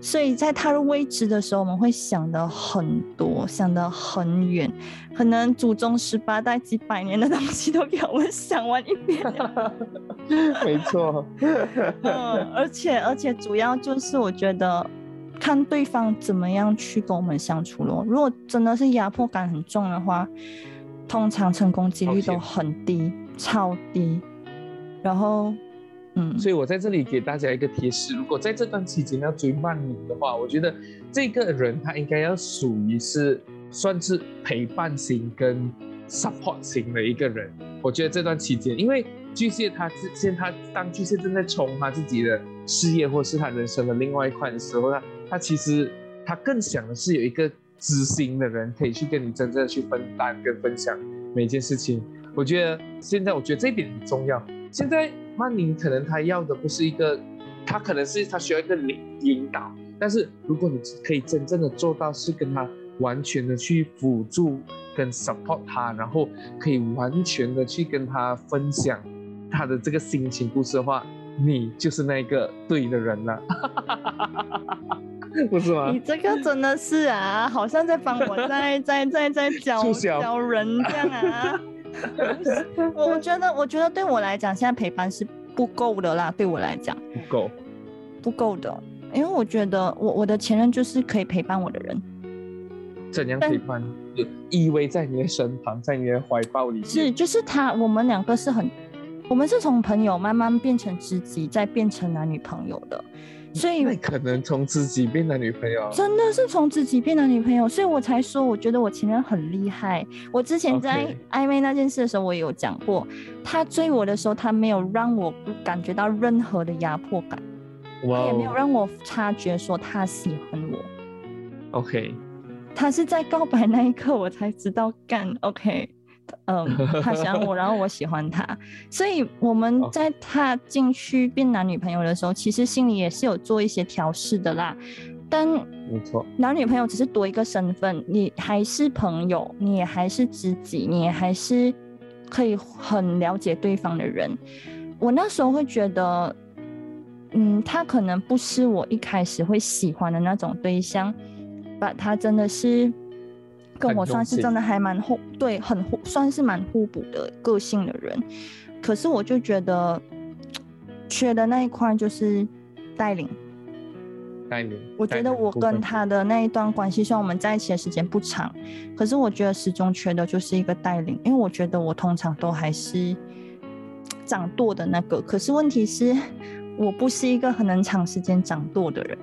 [SPEAKER 1] 所以在踏入未知的时候，我们会想的很多，想的很远，可能祖宗十八代几百年的东西都给我们想完一遍了。
[SPEAKER 2] 没错，
[SPEAKER 1] 嗯，而且而且主要就是我觉得看对方怎么样去跟我们相处咯。如果真的是压迫感很重的话，通常成功几率都很低，超低。然后，
[SPEAKER 2] 所以我在这里给大家一个提示：如果在这段期间要追曼宁的话，我觉得这个人他应该要属于是算是陪伴型跟 support 型的一个人。我觉得这段期间，因为巨蟹他之前他当巨蟹正在冲他自己的事业或是他人生的另外一块的时候，他他其实他更想的是有一个知心的人可以去跟你真正的去分担跟分享每件事情。我觉得现在我觉得这一点很重要。现在曼宁可能他要的不是一个，他可能是他需要一个领引导，但是如果你可以真正的做到是跟他完全的去辅助跟 support 他，然后可以完全的去跟他分享他的这个心情故事的话，你就是那个对的人了，不是吗
[SPEAKER 1] 你？这个真的是啊，好像在帮我在在在在教教人这样啊。我 我觉得，我觉得对我来讲，现在陪伴是不够的啦。对我来讲，
[SPEAKER 2] 不够，
[SPEAKER 1] 不够的，因为我觉得我我的前任就是可以陪伴我的人，
[SPEAKER 2] 怎样陪伴？就依偎在你的身旁，在你的怀抱里。
[SPEAKER 1] 是就是他，我们两个是很，我们是从朋友慢慢变成知己，再变成男女朋友的，所以
[SPEAKER 2] 可能从自己变男女朋友。
[SPEAKER 1] 真的是从自己变男女朋友，所以我才说，我觉得我前任很厉害。我之前在暧昧那件事的时候，我也有讲过，他追我的时候，他没有让我感觉到任何的压迫感，
[SPEAKER 2] 哇
[SPEAKER 1] 他也没有
[SPEAKER 2] 哦
[SPEAKER 1] 让我察觉说他喜欢我。
[SPEAKER 2] ，OK，
[SPEAKER 1] 他是在告白那一刻，我才知道干 OK，嗯，他喜欢我，然后我喜欢他，所以我们
[SPEAKER 2] 哦
[SPEAKER 1] 在他进去变男女朋友的时候，其实心里也是有做一些调试的啦，但。
[SPEAKER 2] 没错，
[SPEAKER 1] 男女朋友只是多一个身份，你还是朋友，你也还是知己，你也还是可以很了解对方的人。我那时候会觉得，嗯，他可能不是我一开始会喜欢的那种对象，把他真的是跟我算是真的还蛮互对，很互算是蛮互补的个性的人。可是我就觉得缺的那一块就是带领。
[SPEAKER 2] 带领。
[SPEAKER 1] 我觉得我跟他的那一段关系，虽然我们在一起的时间不长，可是我觉得始终缺的就是一个带领，因为我觉得我通常都还是掌舵的那个。可是问题是，我不是一个很能长时间掌舵的人，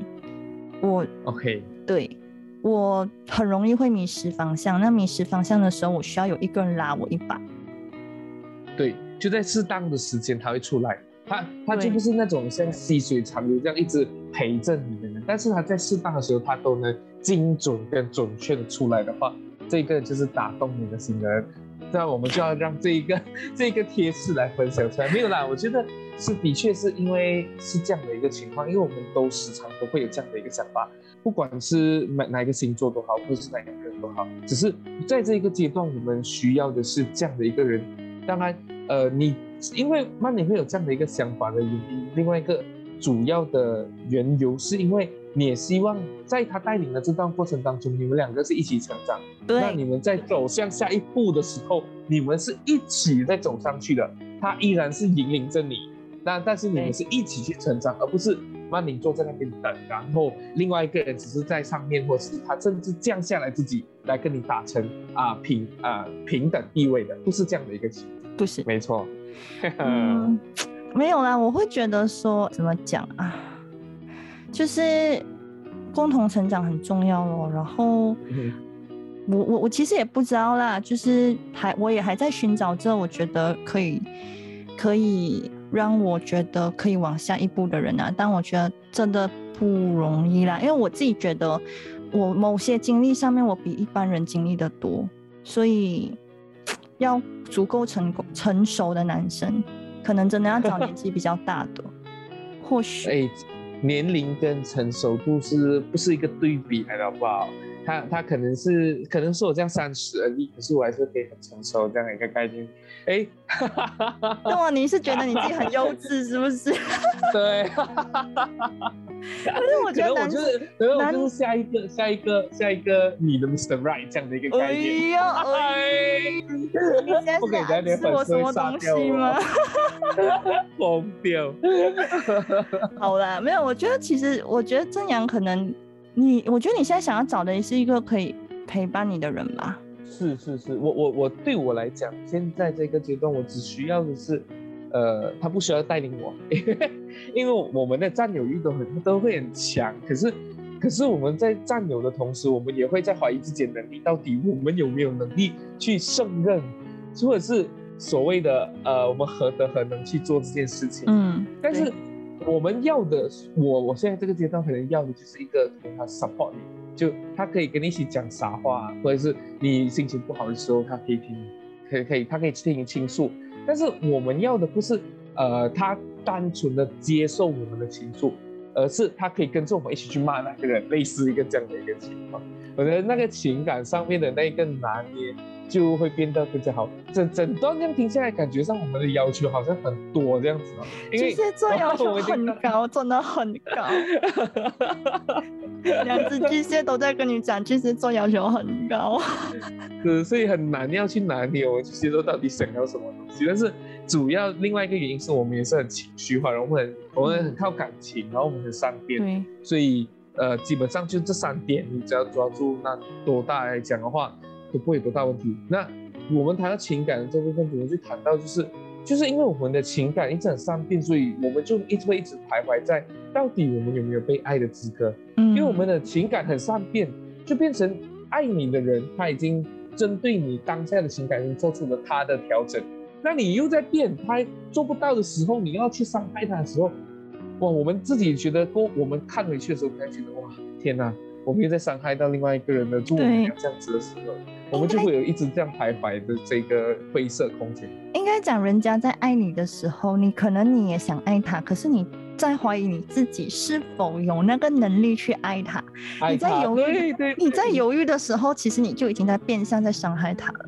[SPEAKER 1] 我
[SPEAKER 2] OK，
[SPEAKER 1] 对我很容易会迷失方向。那迷失方向的时候，我需要有一个人拉我一把。
[SPEAKER 2] 对，就在适当的时间他会出来，他他就不是那种像细水长流这样一直陪着你的人，但是他在适当的时候他都能精准跟准确的出来的话，这个就是打动你的心的人。那我们就要让这一个 这一个贴士来分享出来。没有啦，我觉得是的确是因为是这样的一个情况，因为我们都时常都会有这样的一个想法，不管是哪哪一个星座都好，或者是哪一个人都好，只是在这一个阶段，我们需要的是这样的一个人。当然，呃，你因为曼妮会有这样的一个想法的原因，另外一个主要的缘由是因为你也希望在他带领的这段过程当中，你们两个是一起成长。对那你，们在走向下一步的时候，你们是一起在走上去的，他依然是引领着你，那但是你们是一起去成长，而不是曼宁坐在那边等，然后另外一个人只是在上面，或是他甚至降下来自己来跟你打成啊、平啊、平等地位的，不是这样的一个情况。
[SPEAKER 1] 不是，
[SPEAKER 2] 没错，
[SPEAKER 1] 嗯，没有啦，我会觉得说怎么讲啊，就是共同成长很重要咯。然后
[SPEAKER 2] 嗯
[SPEAKER 1] 我我我其实也不知道啦，就是还我也还在寻找这，我觉得可以可以让我觉得可以往下一步的人啊，但我觉得真的不容易啦，因为我自己觉得我某些经历上面我比一般人经历的多，所以 要足够成功成熟的男生，可能真的要找年纪比较大的，或许。
[SPEAKER 2] 哎，年龄跟成熟度是不是一个对比来的，好不好？他他可能是可能是我这样三十而已，可是我还是可以很成熟这样的一个概念。哎，
[SPEAKER 1] 那么你是觉得你自己很幼稚是不是？
[SPEAKER 2] 对，
[SPEAKER 1] 可是我觉得我，
[SPEAKER 2] 就是，可能我就是下一个下一个下一个你的 Mr. Right 这样的一个概
[SPEAKER 1] 哎
[SPEAKER 2] 念。
[SPEAKER 1] 呀，哎，呦，哎
[SPEAKER 2] 不给人家
[SPEAKER 1] 是在暗示我
[SPEAKER 2] 连粉丝会
[SPEAKER 1] 什么东
[SPEAKER 2] 杀掉
[SPEAKER 1] 吗？
[SPEAKER 2] 疯掉。
[SPEAKER 1] 好啦，没有，我觉得其实，我觉得正阳可能你，我觉得你现在想要找的也是一个可以陪伴你的人吧。
[SPEAKER 2] 是是是，我我我对我来讲，现在这个阶段，我只需要的是，呃，他不需要带领我，因 为因为我们的占有欲都很都会很强，可是可是我们在占有的同时，我们也会在怀疑自己的能力，到底我们有没有能力去胜任，或者是所谓的呃，我们何德何能去做这件事情？
[SPEAKER 1] 嗯，
[SPEAKER 2] 但是我们要的，我我现在这个阶段可能要的就是一个可能他 support 你，就他可以跟你一起讲傻话，或者是你心情不好的时候，他可以听，可以可以，他可以听你倾诉。但是我们要的不是呃他单纯的接受我们的倾诉，而是他可以跟着我们一起去骂那个人，类似一个这样的一个情况。我觉得那个情感上面的那个拿捏就会变得更加好。整整段这样听下来，感觉上我们的要求好像很多这样子啊，因为
[SPEAKER 1] 巨蟹座要求 很高，真的很高。两只巨蟹都在跟你讲，巨蟹座要求很高。
[SPEAKER 2] 是，所以很难要去拿捏我们巨蟹座到底想要什么东西。但是主要另外一个原因是我们也是很情绪化，然后很我们很靠感情，然后我们很善变，
[SPEAKER 1] 对，
[SPEAKER 2] 所以呃基本上就这三点，你只要抓住，那多大来讲的话都不会有多大问题。那我们谈到情感的这部分，怎么去谈到就是就是因为我们的情感一直很善变，所以我们就一直会一直徘徊在到底我们有没有被爱的资格？
[SPEAKER 1] 嗯，
[SPEAKER 2] 因为我们的情感很善变，就变成爱你的人他已经针对你当下的情感已经做出了他的调整，那你又在变，他做不到的时候，你要去伤害他的时候，哇，我们自己觉得过，我们看回去的时候，才觉得哇，天哪，我们又在伤害到另外一个人的。就我们这样子的时候，我们就会有一直这样徘徊的这个灰色空间。
[SPEAKER 1] 应该讲，人家在爱你的时候，你可能你也想爱他，可是你在怀疑你自己是否有那个能力去爱他。
[SPEAKER 2] 爱他
[SPEAKER 1] 你在犹豫你在犹豫的时候，其实你就已经在变相在伤害他了。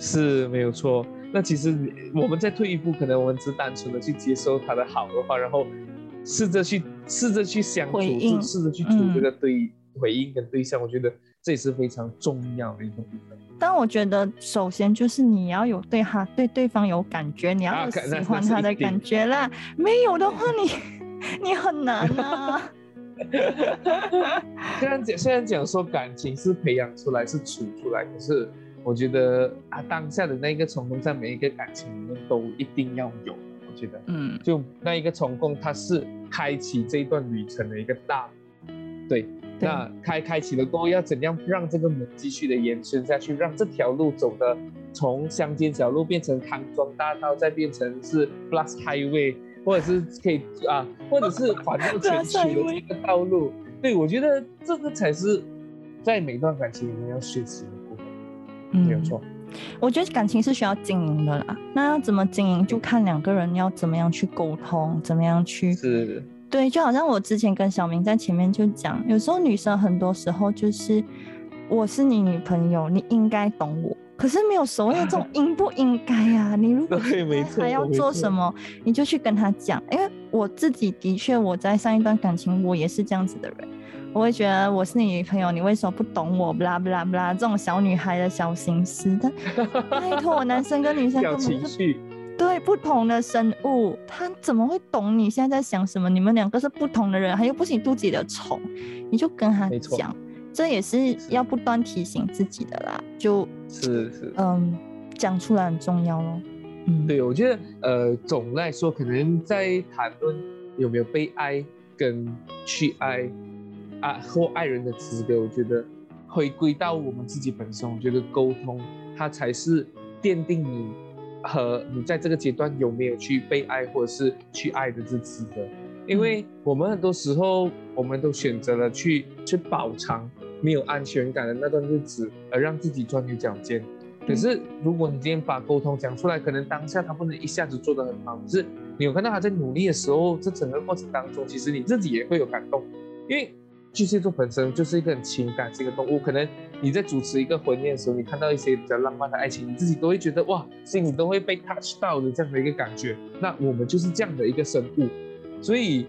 [SPEAKER 2] 是没有错。那其实我们再退一步，可能我们只单纯的去接受他的好的话，然后试着去试着去相处，试着去处
[SPEAKER 1] 嗯
[SPEAKER 2] 这个对、回应跟对象，我觉得这也是非常重要的一个部分。
[SPEAKER 1] 但我觉得，首先就是你要有对他对对方有感觉，你要喜欢他的感觉啦。没有的话你，你很难啊。
[SPEAKER 2] 虽然讲虽然讲说感情是培养出来是处出来，可是我觉得啊当下的那个冲动在每一个感情里面都一定要有。我觉得
[SPEAKER 1] 嗯，
[SPEAKER 2] 就那一个冲动，它是开启这一段旅程的一个大门，对。
[SPEAKER 1] 对
[SPEAKER 2] 那开开启了过后，要怎样让这个门继续的延伸下去，让这条路走的从乡间小路变成康庄大道，再变成是 Plus Highway，或者是可以啊，或者是环绕全区的这个道路。对，我觉得这个才是在每段感情里面要学习的部分，没有错。
[SPEAKER 1] 我觉得感情是需要经营的啦。那要怎么经营，就看两个人要怎么样去沟通，怎么样去
[SPEAKER 2] 是，
[SPEAKER 1] 对，就好像我之前跟小明在前面就讲，有时候女生很多时候就是我是你女朋友，你应该懂我。可是没有所谓的这种应不应该啊？你如果还要做什么，你就去跟他讲。因为我自己的确我在上一段感情，我也是这样子的人。我会觉得我是你女朋友，你为什么不懂我？不啦不啦不啦，这种小女孩的小心思。但 拜托，男生跟女生根本就对不同的生物，他怎么会懂你现在在想什么？你们两个是不同的人，还又不是你肚子里的虫，你就跟他讲，这也是要不断提醒自己的啦。就是
[SPEAKER 2] 是。
[SPEAKER 1] 嗯，讲出来很重要咯。嗯，
[SPEAKER 2] 对，我觉得呃，总的来说，可能在谈论有没有被爱跟去爱啊或爱人的资格，我觉得回归到我们自己本身，我觉得沟通它才是奠定你和你在这个阶段有没有去被爱或者是去爱的这资格。因为我们很多时候，我们都选择了去去饱尝没有安全感的那段日子，而让自己钻牛角尖。可是，如果你今天把沟通讲出来，可能当下他不能一下子做得很好，可是你有看到他在努力的时候，这整个过程当中，其实你自己也会有感动，因为巨蟹座本身就是一个很情感性的动物，可能你在主持一个婚宴的时候，你看到一些比较浪漫的爱情，你自己都会觉得哇，心里都会被 touch 到的这样的一个感觉。那我们就是这样的一个生物，所以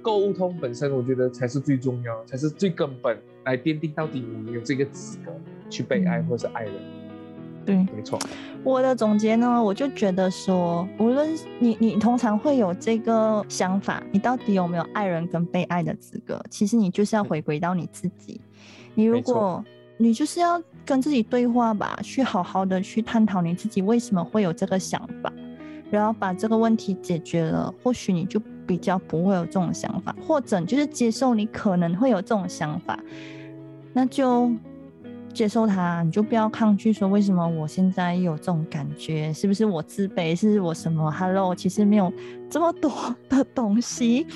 [SPEAKER 2] 沟通本身，我觉得才是最重要，才是最根本，来奠定到底我们有这个资格去被爱或是爱人。
[SPEAKER 1] 对。
[SPEAKER 2] 没错，
[SPEAKER 1] 我的总结呢，我就觉得说，无论你你通常会有这个想法，你到底有没有爱人跟被爱的资格？其实你就是要回归到你自己。你如果你就是要跟自己对话吧，去好好的去探讨你自己为什么会有这个想法，然后把这个问题解决了，或许你就比较不会有这种想法，或者就是接受你可能会有这种想法，那就接受它，你就不要抗拒说为什么我现在有这种感觉，是不是我自卑，是我什么？Hello，其实没有这么多的东西，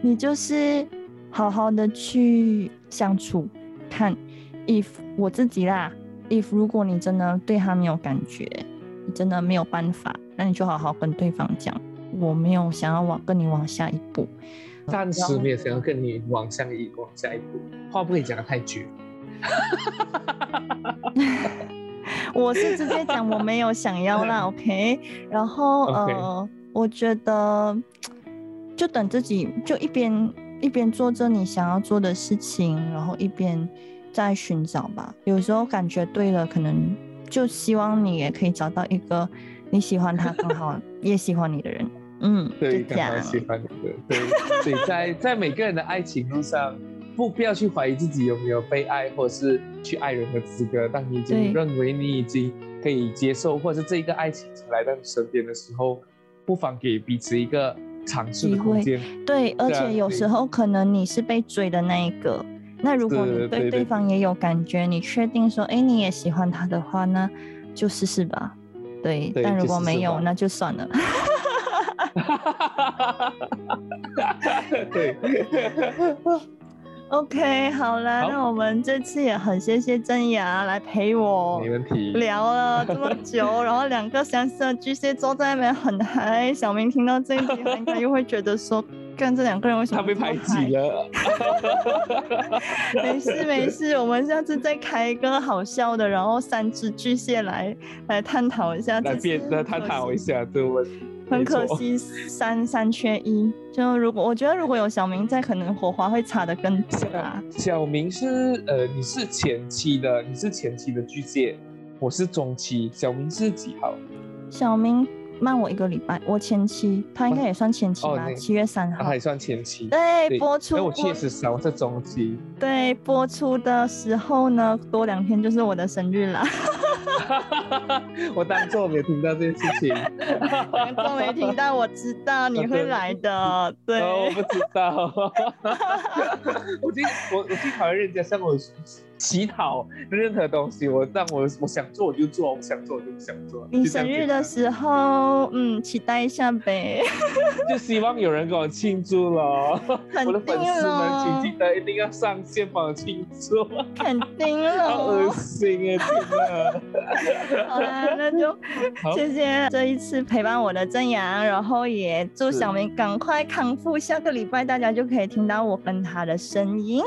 [SPEAKER 1] 你就是好好的去相处，看 if 我自己啦，if 如果你真的对他没有感觉，你真的没有办法，那你就好好跟对方讲，我没有想要往跟你往下一步，
[SPEAKER 2] 暂时没有想要跟你往下一往下一步，话不可以讲的太绝。
[SPEAKER 1] 我是直接讲我没有想要啦，OK。然后呃，我觉得就等自己就一边一边做着你想要做的事情，然后一边在寻找吧。有时候感觉对了，可能就希望你也可以找到一个你喜欢他刚好也喜欢你的人。嗯，
[SPEAKER 2] 对，
[SPEAKER 1] 就这样
[SPEAKER 2] 刚好。喜欢你的，对，所以在在每个人的爱情路上，不不要去怀疑自己有没有被爱，或者是去爱人的资格。当你已经认为你已经可以接受，或者是这一个爱情已经来到你身边的时候，不妨给彼此一个尝试的
[SPEAKER 1] 机会
[SPEAKER 2] 空间。
[SPEAKER 1] 对，而且有时候可能你是被追的那一个，那如果你对
[SPEAKER 2] 对
[SPEAKER 1] 方也有感觉，你确定说，哎，你也喜欢他的话，那就试试吧。对，
[SPEAKER 2] 对
[SPEAKER 1] 但如果没有，
[SPEAKER 2] 吧
[SPEAKER 1] 那就算了。
[SPEAKER 2] 对，
[SPEAKER 1] OK，好了，
[SPEAKER 2] 好
[SPEAKER 1] 那我们这次也很谢谢真雅来陪我
[SPEAKER 2] 没问题。
[SPEAKER 1] 聊了这么久，然后两个相似的巨蟹座在那边很嗨。小明听到这一集，他应该又会觉得说，干这两个人为什么
[SPEAKER 2] 他被排
[SPEAKER 1] 嗨
[SPEAKER 2] 挤了。
[SPEAKER 1] 没事没事，我们下次再开一个好笑的，然后三只巨蟹来来探讨一下。
[SPEAKER 2] 来
[SPEAKER 1] 这次
[SPEAKER 2] 辩来探讨一下这个问题。
[SPEAKER 1] 很，可惜三三缺一，就如果我觉得如果有小明在，可能火花会擦得更大。
[SPEAKER 2] 小明是呃，你是前期的，你是前期的巨蟹，我是中期，小明是几号？
[SPEAKER 1] 小明慢我一个礼拜，我前期，他应该也算前期吧，七月三号。
[SPEAKER 2] 他还算前期。
[SPEAKER 1] 对，播出
[SPEAKER 2] 哎，我七月十三，我是中期。
[SPEAKER 1] 对播出的时候呢，多两天就是我的生日了。
[SPEAKER 2] 我当做我没有听到这件事情。
[SPEAKER 1] 当做没听到，我知道你会来的。对，
[SPEAKER 2] 哦，我不知道。我最我我最讨厌人家向我 乞讨任何东西，我让我我想做我就做，我不想做我就不想做。
[SPEAKER 1] 你生日的时候，嗯，期待一下呗。
[SPEAKER 2] 就希望有人给我庆祝了。
[SPEAKER 1] 肯
[SPEAKER 2] 我的粉丝们，请记得一定要上线帮我庆祝。
[SPEAKER 1] 肯定了
[SPEAKER 2] 好恶。心啊！天哪！
[SPEAKER 1] 好啦，那就谢谢这一次陪伴我的正阳，然后也祝小明赶快康复，下个礼拜大家就可以听到我跟他的声音。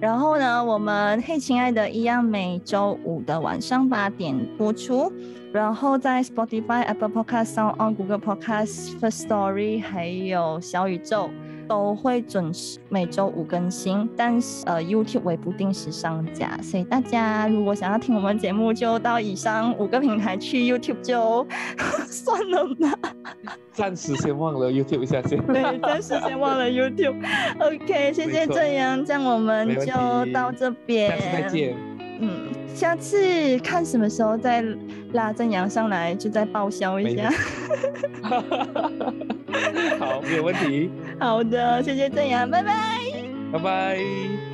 [SPEAKER 1] 然后呢，我们嘿，亲爱的，一样每周五的晚上八点播出。然后在 Spotify、Apple Podcast、Sound On、Google Podcast、First Story 还有小宇宙都会准时每周五更新，但是呃 YouTube 为不定时上架，所以大家如果想要听我们节目，就到以上五个平台去 YouTube 就 算了吧。
[SPEAKER 2] 暂时先忘了 YouTube 一下先。
[SPEAKER 1] 对，暂时先忘了 YouTube。OK，谢谢正阳，这样我们就到这边。
[SPEAKER 2] 下次再见。
[SPEAKER 1] 嗯，下次看什么时候再拉正阳上来，就再报销一下。
[SPEAKER 2] 好，没有问题。
[SPEAKER 1] 好的，谢谢正阳，拜拜。
[SPEAKER 2] 拜拜。